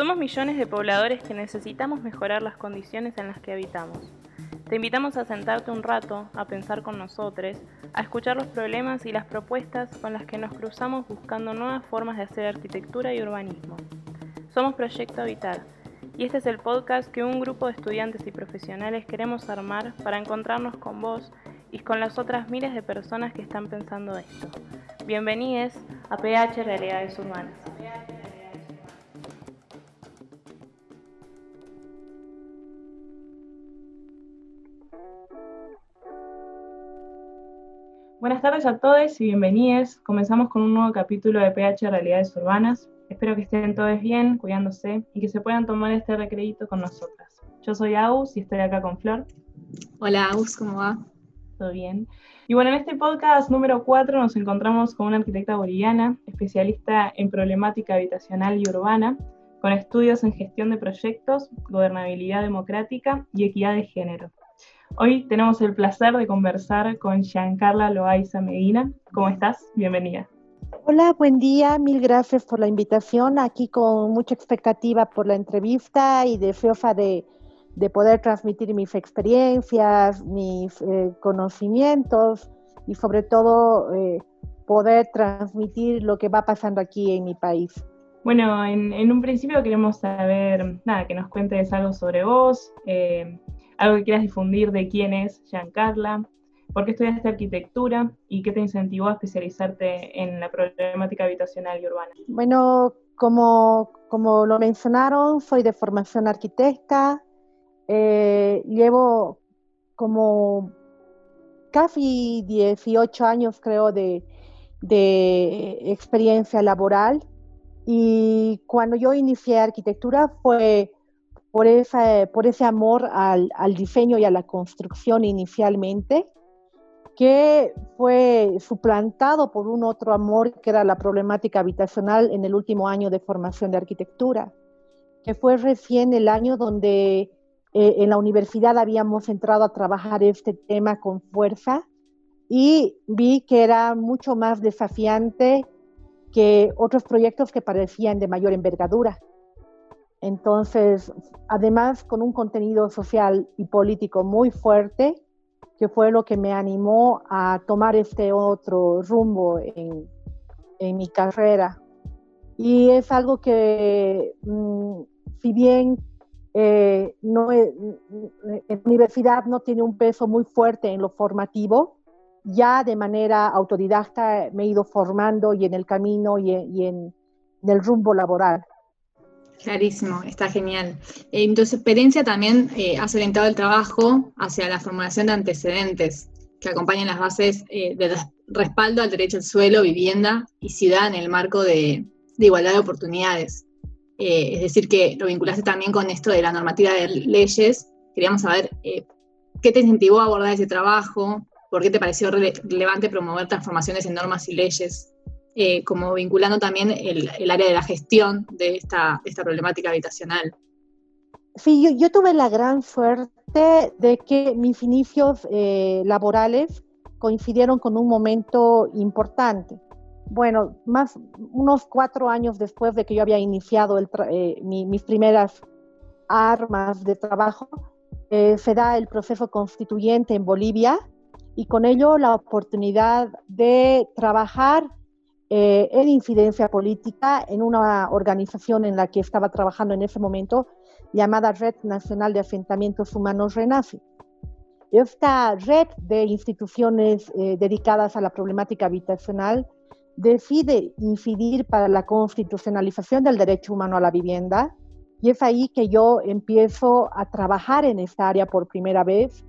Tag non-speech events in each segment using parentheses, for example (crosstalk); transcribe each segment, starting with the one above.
Somos millones de pobladores que necesitamos mejorar las condiciones en las que habitamos. Te invitamos a sentarte un rato, a pensar con nosotros, a escuchar los problemas y las propuestas con las que nos cruzamos buscando nuevas formas de hacer arquitectura y urbanismo. Somos Proyecto Habitar y este es el podcast que un grupo de estudiantes y profesionales queremos armar para encontrarnos con vos y con las otras miles de personas que están pensando esto. Bienvenidos a PH Realidades Urbanas. Buenas tardes a todos y bienvenidos. Comenzamos con un nuevo capítulo de PH Realidades Urbanas. Espero que estén todos bien, cuidándose y que se puedan tomar este recredito con nosotras. Yo soy Aus y estoy acá con Flor. Hola Aus, ¿cómo va? Todo bien. Y bueno, en este podcast número 4 nos encontramos con una arquitecta boliviana, especialista en problemática habitacional y urbana, con estudios en gestión de proyectos, gobernabilidad democrática y equidad de género. Hoy tenemos el placer de conversar con Giancarla Loaiza Medina. ¿Cómo estás? Bienvenida. Hola, buen día. Mil gracias por la invitación. Aquí con mucha expectativa por la entrevista y deseosa de, de poder transmitir mis experiencias, mis eh, conocimientos y sobre todo eh, poder transmitir lo que va pasando aquí en mi país. Bueno, en, un principio queremos saber, nada, que nos cuentes algo sobre vos, eh, algo que quieras difundir de quién es Giancarla, ¿Por qué estudiaste arquitectura y qué te incentivó a especializarte en la problemática habitacional y urbana? Bueno, como, como lo mencionaron, soy de formación arquitecta. Eh, llevo como casi 18 años, creo, de, de experiencia laboral. Y cuando yo inicié arquitectura fue por, esa, por ese amor al, al diseño y a la construcción inicialmente que fue suplantado por un otro amor que era la problemática habitacional en el último año de formación de arquitectura, que fue recién el año donde eh, en la universidad habíamos entrado a trabajar este tema con fuerza y vi que era mucho más desafiante que otros proyectos que parecían de mayor envergadura. Entonces, además, con un contenido social y político muy fuerte, que fue lo que me animó a tomar este otro rumbo en, en mi carrera. Y es algo que, mm, si bien eh, no en universidad no tiene un peso muy fuerte en lo formativo, ya de manera autodidacta me he ido formando y en el camino y en el rumbo laboral. Clarísimo, está genial. En tu experiencia también eh, has orientado el trabajo hacia la formulación de antecedentes que acompañan las bases eh, de respaldo al derecho al suelo, vivienda y ciudad en el marco de, igualdad de oportunidades. Eh, es decir, que lo vinculaste también con esto de la normativa de leyes. Queríamos saber qué te incentivó a abordar ese trabajo, por qué te pareció relevante promover transformaciones en normas y leyes eh, como vinculando también el, área de la gestión de esta, esta problemática habitacional. Sí, yo, yo, tuve la gran suerte de que mis inicios eh, laborales coincidieron con un momento importante. Bueno, más unos cuatro años después de que yo había iniciado eh, mis primeras armas de trabajo, se da el proceso constituyente en Bolivia y con ello la oportunidad de trabajar eh, en incidencia política en una organización en la que estaba trabajando en ese momento llamada Red Nacional de Asentamientos Humanos RENACE. Esta red de instituciones eh, dedicadas a la problemática habitacional decide incidir para la constitucionalización del derecho humano a la vivienda y es ahí que yo empiezo a trabajar en esta área por primera vez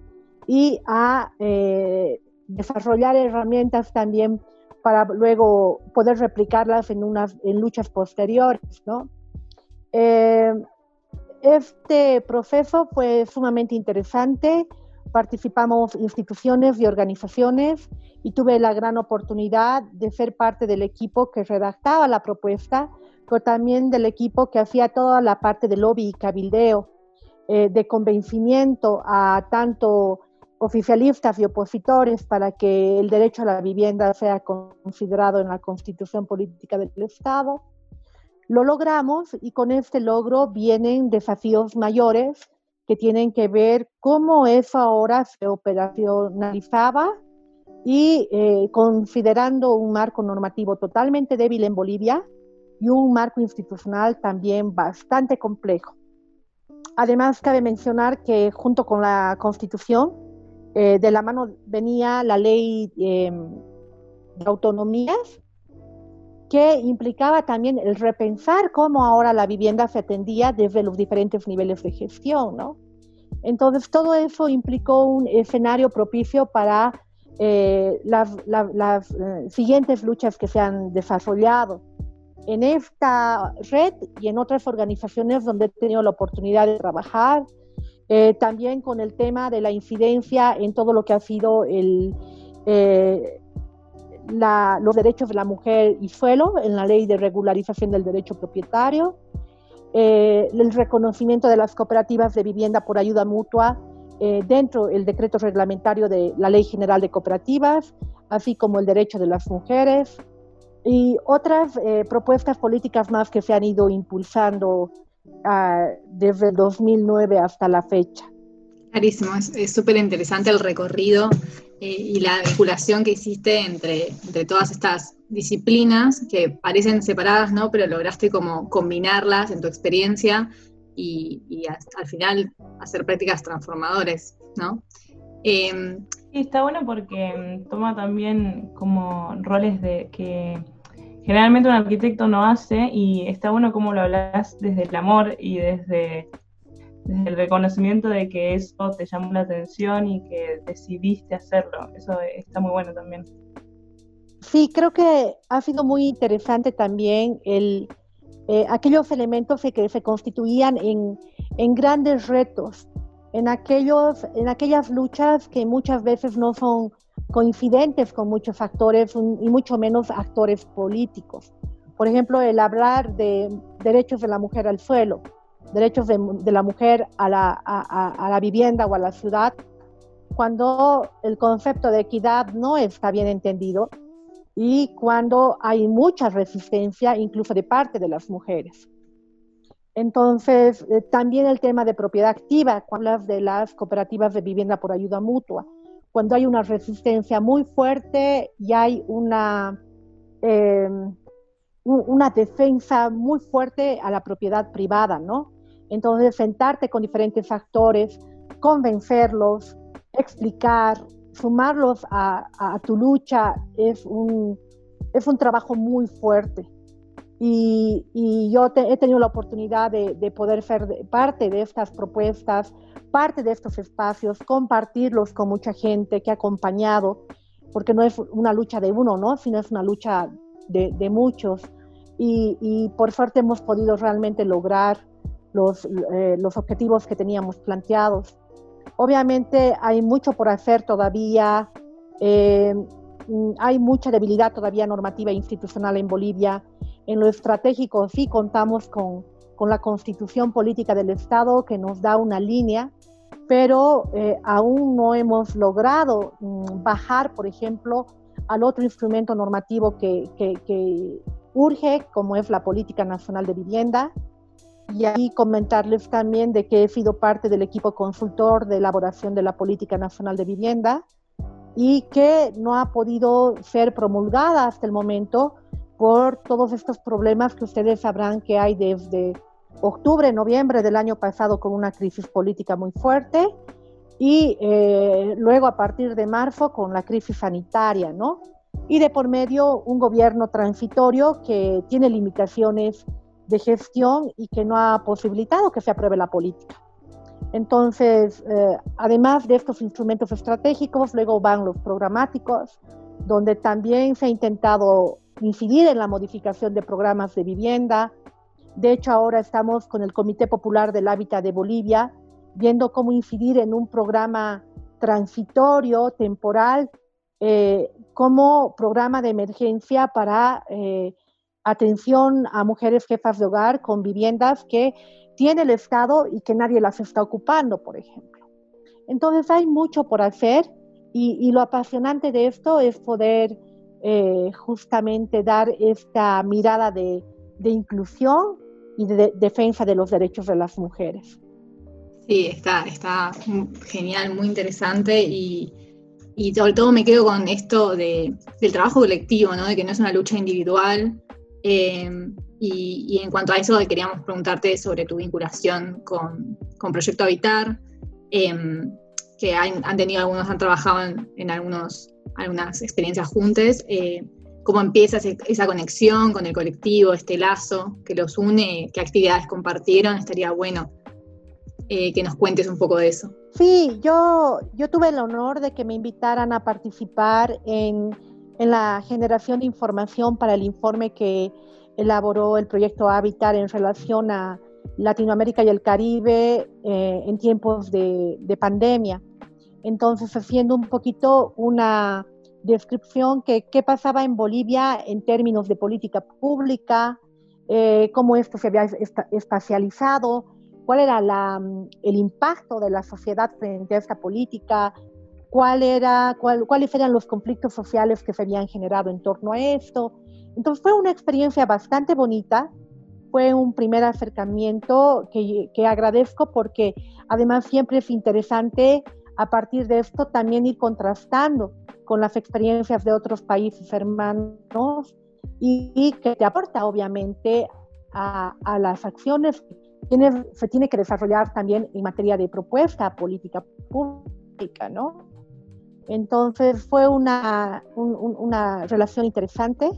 y a eh, desarrollar herramientas también para luego poder replicarlas en, unas, en luchas posteriores. ¿no? Eh, este proceso fue sumamente interesante, participamos instituciones y organizaciones y tuve la gran oportunidad de ser parte del equipo que redactaba la propuesta, pero también del equipo que hacía toda la parte de lobby y cabildeo, eh, de convencimiento a tanto oficialistas y opositores para que el derecho a la vivienda sea considerado en la constitución política del Estado. Lo logramos y con este logro vienen desafíos mayores que tienen que ver cómo eso ahora se operacionalizaba y eh, considerando un marco normativo totalmente débil en Bolivia y un marco institucional también bastante complejo. Además, cabe mencionar que junto con la Constitución, eh, de la mano venía la ley em, de autonomías, que implicaba también el repensar cómo ahora la vivienda se atendía desde los diferentes niveles de gestión, ¿no? Entonces, todo eso implicó un escenario propicio para eh, las, eh, siguientes luchas que se han desarrollado. En esta red y en otras organizaciones donde he tenido la oportunidad de trabajar, eh, también con el tema de la incidencia en todo lo que ha sido el, los derechos de la mujer y suelo, en la ley de regularización del derecho propietario, el reconocimiento de las cooperativas de vivienda por ayuda mutua eh, dentro del decreto reglamentario de la Ley General de Cooperativas, así como el derecho de las mujeres y otras eh, propuestas políticas más que se han ido impulsando desde el 2009 hasta la fecha. Clarísimo, es súper interesante el recorrido eh, y la vinculación que hiciste entre, entre, todas estas disciplinas que parecen separadas, ¿no? Pero lograste como combinarlas en tu experiencia y, al final hacer prácticas transformadores, ¿no? Em, sí, está bueno porque mm, toma también como roles de que generalmente un arquitecto no hace y está bueno cómo lo hablas desde el amor y desde, desde, el reconocimiento de que eso te llamó la atención y que decidiste hacerlo. Eso está muy bueno también. Sí, creo que ha sido muy interesante también el, eh, aquellos elementos que se constituían en, grandes retos, en, aquellos, en aquellas luchas que muchas veces no son coincidentes con muchos actores y mucho menos actores políticos. Por ejemplo, el hablar de derechos de la mujer al suelo, derechos de, la mujer a la, vivienda o a la ciudad, cuando el concepto de equidad no está bien entendido y cuando hay mucha resistencia, incluso de parte de las mujeres. Entonces, eh, también el tema de propiedad activa, cuando de las cooperativas de vivienda por ayuda mutua, cuando hay una resistencia muy fuerte y hay una, em, una defensa muy fuerte a la propiedad privada, ¿no? Entonces, sentarte con diferentes actores, convencerlos, explicar, sumarlos a, tu lucha es un, es un trabajo muy fuerte. Y, yo he tenido la oportunidad de, poder ser parte de estas propuestas, parte de estos espacios, compartirlos con mucha gente que ha acompañado, porque no es una lucha de uno, ¿no? sino es una lucha de, muchos. Y, por suerte hemos podido realmente lograr los, eh, los objetivos que teníamos planteados. Obviamente hay mucho por hacer todavía, eh, hay mucha debilidad todavía normativa e institucional en Bolivia. En lo estratégico sí contamos con, con la constitución política del Estado que nos da una línea, pero eh, aún no hemos logrado mm, bajar, por ejemplo, al otro instrumento normativo que, que, que urge, como es la Política Nacional de Vivienda, y ahí comentarles también de que he sido parte del equipo consultor de elaboración de la Política Nacional de Vivienda y que no ha podido ser promulgada hasta el momento por todos estos problemas que ustedes sabrán que hay desde octubre, noviembre del año pasado con una crisis política muy fuerte y eh, luego a partir de marzo con la crisis sanitaria, ¿no? Y de por medio un gobierno transitorio que tiene limitaciones de gestión y que no ha posibilitado que se apruebe la política. Entonces, eh, además de estos instrumentos estratégicos, luego van los programáticos, donde también se ha intentado incidir en la modificación de programas de vivienda. De hecho, ahora estamos con el Comité Popular del Hábitat de Bolivia, viendo cómo incidir en un programa transitorio, temporal, eh, como programa de emergencia para eh, atención a mujeres jefas de hogar con viviendas que tiene el Estado y que nadie las está ocupando, por ejemplo. Entonces hay mucho por hacer y, lo apasionante de esto es poder eh, justamente dar esta mirada de, inclusión y de, defensa de los derechos de las mujeres. Sí, está, está genial, muy interesante y, y sobre todo me quedo con esto de, del trabajo colectivo, ¿no? de que no es una lucha individual. Eh, y, en cuanto a eso, queríamos preguntarte sobre tu vinculación con, con Proyecto Habitar, eh, que han, tenido algunos, han trabajado en algunos, algunas experiencias juntas. Eh, ¿Cómo empieza esa conexión con el colectivo, este lazo que los une? ¿Qué actividades compartieron? Estaría bueno eh, que nos cuentes un poco de eso. Sí, yo, yo tuve el honor de que me invitaran a participar en, en la generación de información para el informe que elaboró el proyecto Habitat en relación a Latinoamérica y el Caribe eh, en tiempos de, de, pandemia. Entonces, haciendo un poquito una descripción que qué pasaba en Bolivia en términos de política pública, eh, cómo esto se había espacializado, cuál era la, el impacto de la sociedad frente a esta política, cuál era, cuál, cuáles eran los conflictos sociales que se habían generado en torno a esto. Entonces fue una experiencia bastante bonita, fue un primer acercamiento que, que agradezco porque además siempre es interesante a partir de esto también ir contrastando con las experiencias de otros países hermanos y, que te aporta obviamente a, a las acciones que se tiene que desarrollar también en materia de propuesta política pública, ¿no? Entonces fue una, una relación interesante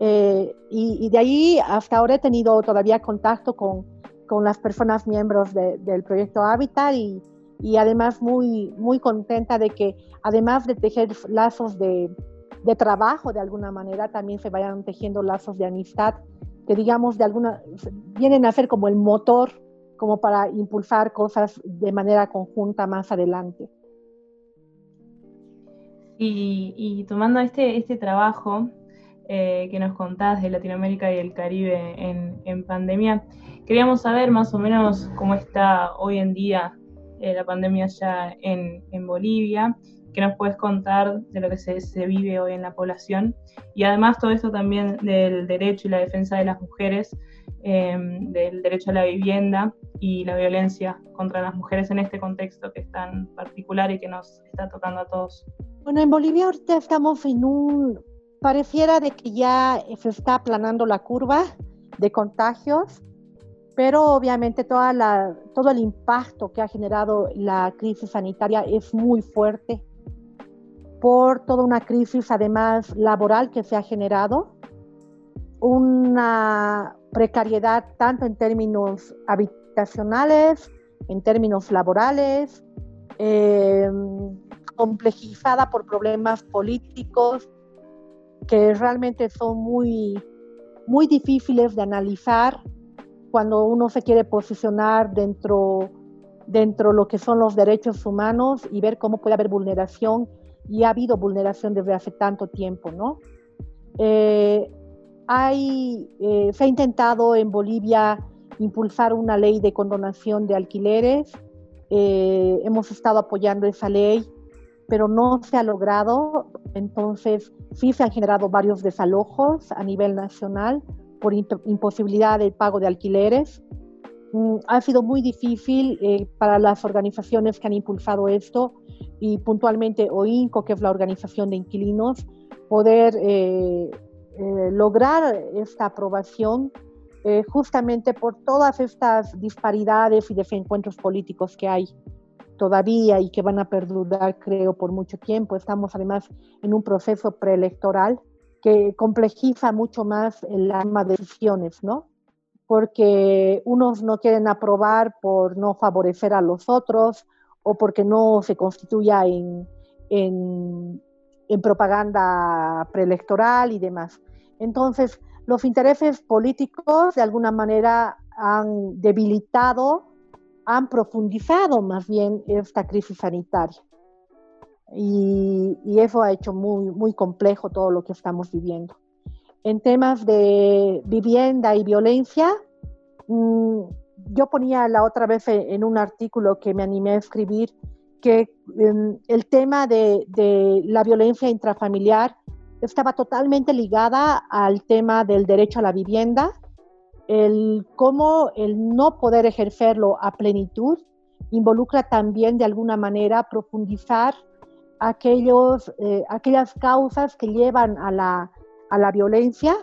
eh, y, de ahí hasta ahora he tenido todavía contacto con, con las personas miembros del proyecto Habitat y, y, además muy, muy contenta de que además de tejer lazos de, de, trabajo de alguna manera, también se vayan tejiendo lazos de amistad que digamos de alguna, vienen a ser como el motor como para impulsar cosas de manera conjunta más adelante. Y, tomando este, este trabajo eh, que nos contás de Latinoamérica y el Caribe en, pandemia, queríamos saber más o menos cómo está hoy en día eh, la pandemia ya en, Bolivia, qué nos puedes contar de lo que se, se, vive hoy en la población y además todo esto también del derecho y la defensa de las mujeres, eh, del derecho a la vivienda y la violencia contra las mujeres en este contexto que es tan particular y que nos está tocando a todos. Bueno, en Bolivia ahorita estamos en un, pareciera de que ya se está aplanando la curva de contagios, pero obviamente todo el impacto que ha generado la crisis sanitaria es muy fuerte por toda una crisis además laboral que se ha generado, una precariedad tanto en términos habitacionales, en términos laborales, eh, complejizada por problemas políticos que realmente son muy, muy difíciles de analizar cuando uno se quiere posicionar dentro dentro de lo que son los derechos humanos y ver cómo puede haber vulneración y ha habido vulneración desde hace tanto tiempo, ¿no? Eh, hay, eh, se ha intentado en Bolivia impulsar una ley de condonación de alquileres. Eh, hemos estado apoyando esa ley pero no se ha logrado. Entonces, sí se han generado varios desalojos a nivel nacional por imposibilidad del pago de alquileres. Mm, ha sido muy difícil eh, para las organizaciones que han impulsado esto y puntualmente OINCO, que es la organización de inquilinos, poder eh, eh, lograr esta aprobación justamente por todas estas disparidades y desencuentros políticos que hay todavía y que van a perdurar, creo, por mucho tiempo. Estamos además en un proceso preelectoral que complejiza mucho más el alma de decisiones, ¿no? Porque unos no quieren aprobar por no favorecer a los otros o porque no se constituya en, en, en propaganda preelectoral y demás. Entonces, los intereses políticos de alguna manera han debilitado han profundizado más bien esta crisis sanitaria. Y, eso ha hecho muy, muy complejo todo lo que estamos viviendo. En temas de vivienda y violencia, mm, yo ponía la otra vez en un artículo que me animé a escribir que mm, el tema de, de, la violencia intrafamiliar estaba totalmente ligada al tema del derecho a la vivienda el cómo el no poder ejercerlo a plenitud involucra también de alguna manera profundizar aquellos, eh, aquellas causas que llevan a la, a la violencia,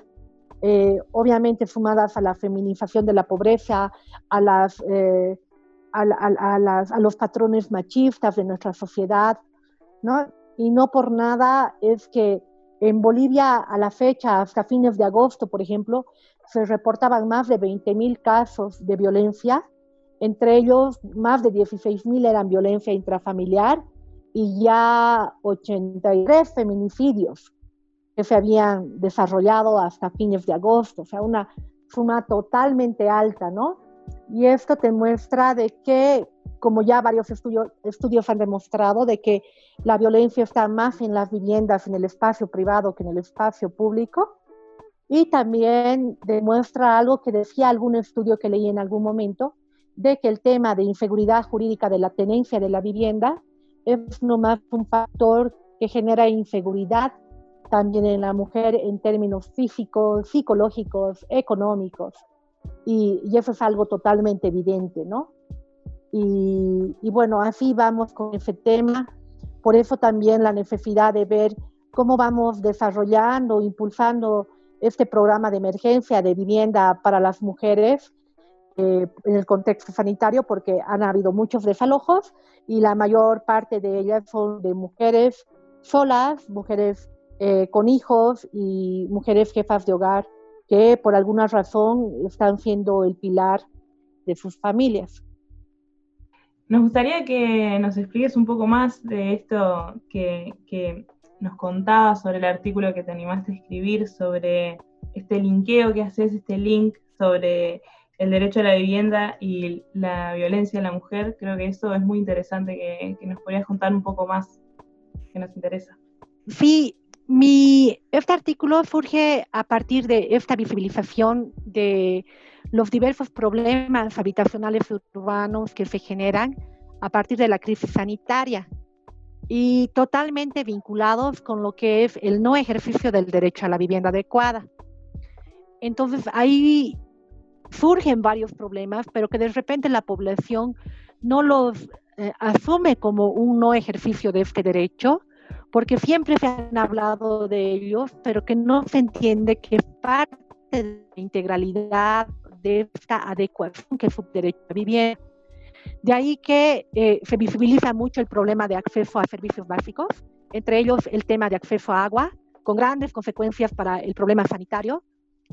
eh, obviamente sumadas a la feminización de la pobreza, a, las, eh, a, las, a, los patrones machistas de nuestra sociedad, ¿no? Y no por nada es que en Bolivia a la fecha, hasta fines de agosto, por ejemplo, se reportaban más de 20.000 casos de violencia, entre ellos más de 16.000 eran violencia intrafamiliar y ya 83 feminicidios que se habían desarrollado hasta fines de agosto, o sea, una suma totalmente alta, ¿no? Y esto te muestra de que, como ya varios estudios, estudios han demostrado, de que la violencia está más en las viviendas, en el espacio privado que en el espacio público. Y también demuestra algo que decía algún estudio que leí en algún momento, de que el tema de inseguridad jurídica de la tenencia de la vivienda es no más un factor que genera inseguridad también en la mujer en términos físicos, psicológicos, económicos. Y, eso es algo totalmente evidente, ¿no? Y, y, bueno, así vamos con ese tema. Por eso también la necesidad de ver cómo vamos desarrollando, impulsando este programa de emergencia de vivienda para las mujeres eh, en el contexto sanitario, porque han habido muchos desalojos y la mayor parte de ellas son de mujeres solas, mujeres eh, con hijos y mujeres jefas de hogar que por alguna razón están siendo el pilar de sus familias. Nos gustaría que nos expliques un poco más de esto que, que nos contabas sobre el artículo que te animaste a escribir, sobre este linkeo que haces, este link sobre el derecho a la vivienda y la violencia en la mujer. Creo que eso es muy interesante que, que nos podrías contar un poco más, que nos interesa. Sí, mi, este artículo surge a partir de esta visibilización de los diversos problemas habitacionales urbanos que se generan a partir de la crisis sanitaria y totalmente vinculados con lo que es el no ejercicio del derecho a la vivienda adecuada. Entonces ahí surgen varios problemas, pero que de repente la población no los eh, asume como un no ejercicio de este derecho, porque siempre se han hablado de ellos, pero que no se entiende que parte de la integralidad de esta adecuación que es su derecho a vivir. De ahí que eh, se visibiliza mucho el problema de acceso a servicios básicos, entre ellos el tema de acceso a agua, con grandes consecuencias para el problema sanitario,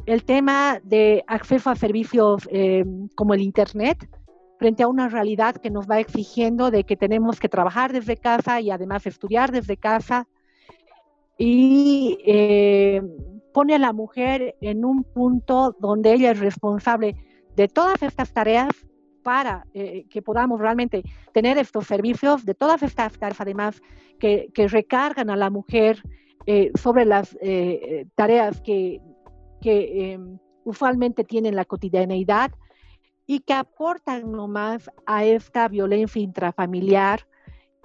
el tema de acceso a servicios eh, como el Internet, frente a una realidad que nos va exigiendo de que tenemos que trabajar desde casa y además estudiar desde casa. Y eh, pone a la mujer en un punto donde ella es responsable de todas estas tareas para eh, que podamos realmente tener estos servicios, de todas estas tareas además que, recargan a la mujer sobre las tareas que, que usualmente tienen la cotidianeidad y que aportan nomás a esta violencia intrafamiliar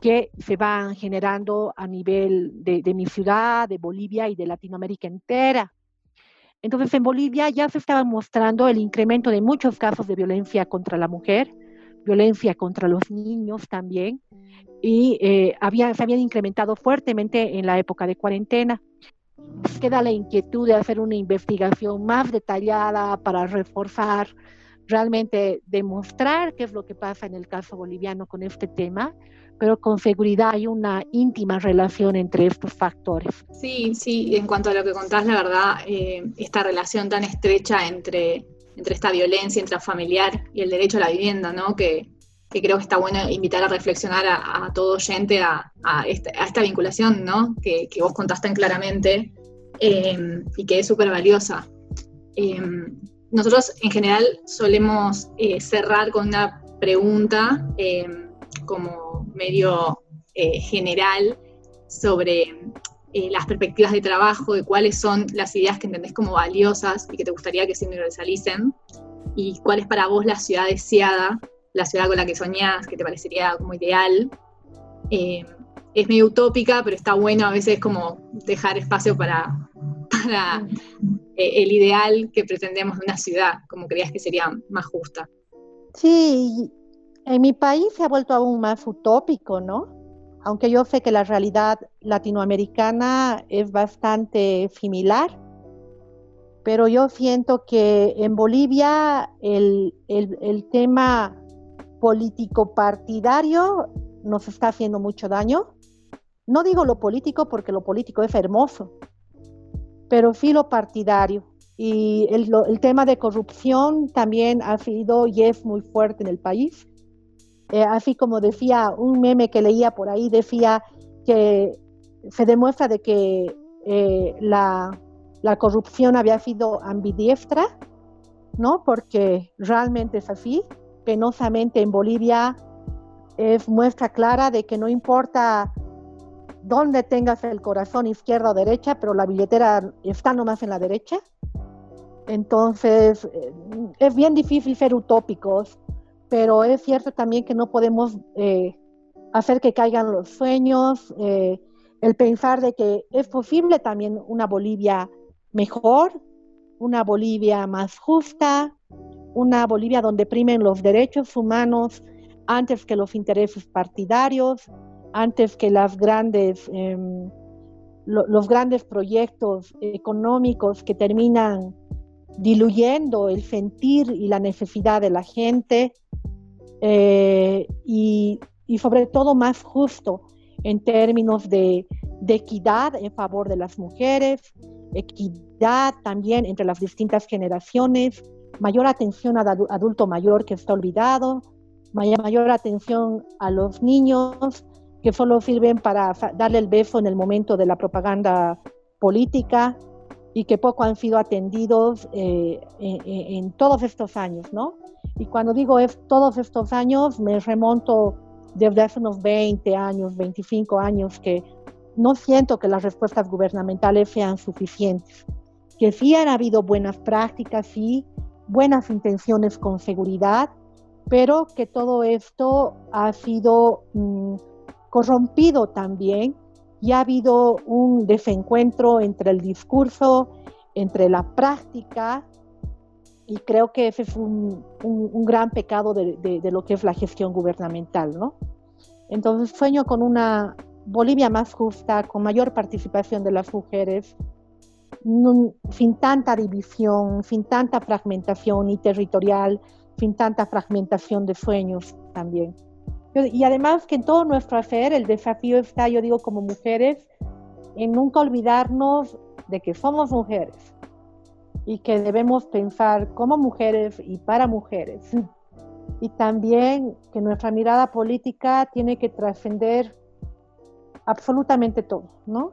que se van generando a nivel de, mi ciudad, de Bolivia y de Latinoamérica entera. Entonces, en Bolivia ya se estaba mostrando el incremento de muchos casos de violencia contra la mujer, violencia contra los niños también, y eh, había, se habían incrementado fuertemente en la época de cuarentena. Queda la inquietud de hacer una investigación más detallada para reforzar realmente demostrar qué es lo que pasa en el caso boliviano con este tema, pero con seguridad hay una íntima relación entre estos factores. Sí, sí, en cuanto a lo que contás, la verdad, eh, esta relación tan estrecha entre, entre esta violencia intrafamiliar y el derecho a la vivienda, ¿no? Que, que creo que está bueno invitar a reflexionar a, todo oyente a, a, esta, vinculación, ¿no? Que, que vos contaste tan claramente eh, y que es súper valiosa. Eh, nosotros en general solemos eh, cerrar con una pregunta em, como medio eh, general sobre eh, las perspectivas de trabajo, de cuáles son las ideas que entendés como valiosas y que te gustaría que se universalicen, y cuál es para vos la ciudad deseada, la ciudad con la que soñás, que te parecería como ideal. Em, es medio utópica, pero está bueno a veces como dejar espacio para, para eh, el ideal que pretendemos de una ciudad, como creías que sería más justa. Sí, en mi país se ha vuelto aún más utópico, ¿no? Aunque yo sé que la realidad latinoamericana es bastante similar, pero yo siento que en Bolivia el, el tema político partidario nos está haciendo mucho daño. No digo lo político porque lo político es hermoso, pero sí lo partidario. Y el, el tema de corrupción también ha sido y es muy fuerte en el país. Eh, así como decía un meme que leía por ahí, decía que se demuestra de que eh, la, la, corrupción había sido ambidiestra, ¿no? Porque realmente es así. Penosamente en Bolivia es muestra clara de que no importa dónde tengas el corazón, izquierda o derecha, pero la billetera está nomás en la derecha. Entonces, eh, es bien difícil ser utópicos, pero es cierto también que no podemos eh, hacer que caigan los sueños, eh, el pensar de que es posible también una Bolivia mejor, una Bolivia más justa, una Bolivia donde primen los derechos humanos antes que los intereses partidarios, antes que las grandes, em, los grandes proyectos económicos que terminan diluyendo el sentir y la necesidad de la gente eh, y, sobre todo más justo en términos de, equidad en favor de las mujeres, equidad también entre las distintas generaciones, mayor atención al adulto mayor que está olvidado, mayor atención a los niños, que solo sirven para darle el beso en el momento de la propaganda política y que poco han sido atendidos eh, en, todos estos años, ¿no? Y cuando digo es todos estos años, me remonto desde hace unos 20 años, 25 años, que no siento que las respuestas gubernamentales sean suficientes, que sí han habido buenas prácticas, sí, buenas intenciones con seguridad, pero que todo esto ha sido mm, corrompido también y ha habido un desencuentro entre el discurso, entre la práctica, y creo que ese es un, gran pecado de, lo que es la gestión gubernamental, ¿no? Entonces sueño con una Bolivia más justa, con mayor participación de las mujeres, sin tanta división, sin tanta fragmentación y territorial, sin tanta fragmentación de sueños también. Y además que en todo nuestro hacer el desafío está, yo digo, como mujeres, en nunca olvidarnos de que somos mujeres y que debemos pensar como mujeres y para mujeres. (laughs) Y también que nuestra mirada política tiene que trascender absolutamente todo, ¿no?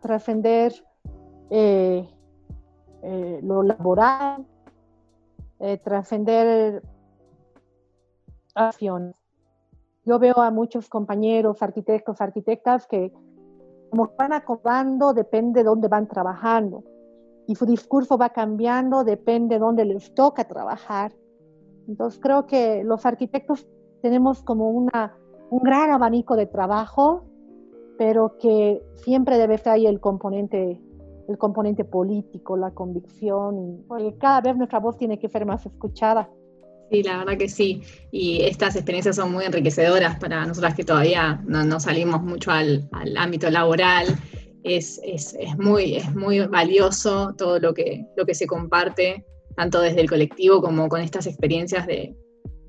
Trascender eh, eh, lo laboral, eh, trascender acciones. Yo veo a muchos compañeros, arquitectos, arquitectas que como van acomodando, depende de dónde van trabajando. Y su discurso va cambiando, depende de dónde les toca trabajar. Entonces creo que los arquitectos tenemos como una, un gran abanico de trabajo, pero que siempre debe estar ahí el componente el componente político, la convicción, y porque cada vez nuestra voz tiene que ser más escuchada. Sí, la verdad que sí. Y estas experiencias son muy enriquecedoras para nosotras que todavía no, salimos mucho al, ámbito laboral. Es, es, muy, es muy valioso todo lo que, lo que se comparte, tanto desde el colectivo como con estas experiencias de,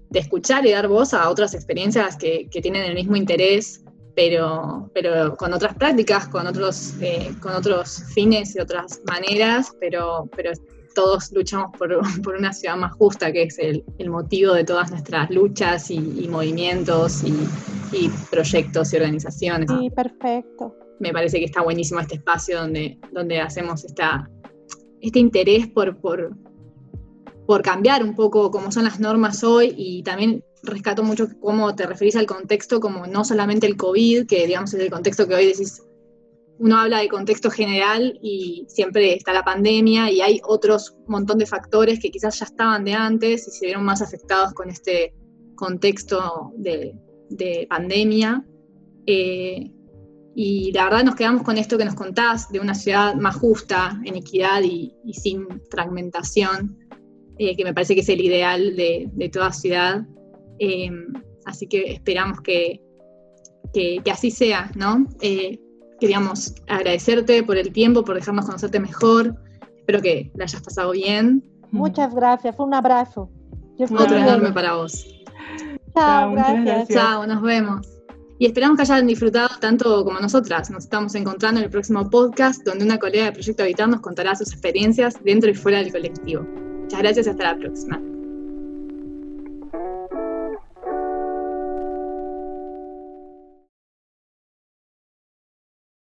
de escuchar y dar voz a otras experiencias que, que tienen el mismo interés pero, pero con otras prácticas, con otros, eh, con otros fines y otras maneras, pero, pero todos luchamos por, (laughs) por una ciudad más justa, que es el, el motivo de todas nuestras luchas y, movimientos y, y, proyectos y organizaciones. Sí, perfecto. Me parece que está buenísimo este espacio donde, donde hacemos esta, este interés por, por, por cambiar un poco cómo son las normas hoy y también rescato mucho cómo te referís al contexto como no solamente el COVID, que digamos es el contexto que hoy decís, uno habla de contexto general y siempre está la pandemia y hay otros montón de factores que quizás ya estaban de antes y se vieron más afectados con este contexto de, pandemia. Eh, Y la verdad nos quedamos con esto que nos contás de una ciudad más justa, en equidad y, sin fragmentación, eh, que me parece que es el ideal de, toda ciudad. Eh, así que esperamos que, que, así sea, ¿no? Queríamos agradecerte por el tiempo, por dejarnos conocerte mejor. Espero que la hayas pasado bien. Muchas gracias, fue un abrazo. Otro enorme para vos. Chao, gracias. Chao, nos vemos. Y esperamos que hayan disfrutado tanto como nosotras. Nos estamos encontrando en el próximo podcast donde una colega de Proyecto Habitar nos contará sus experiencias dentro y fuera del colectivo. Muchas gracias y hasta la próxima.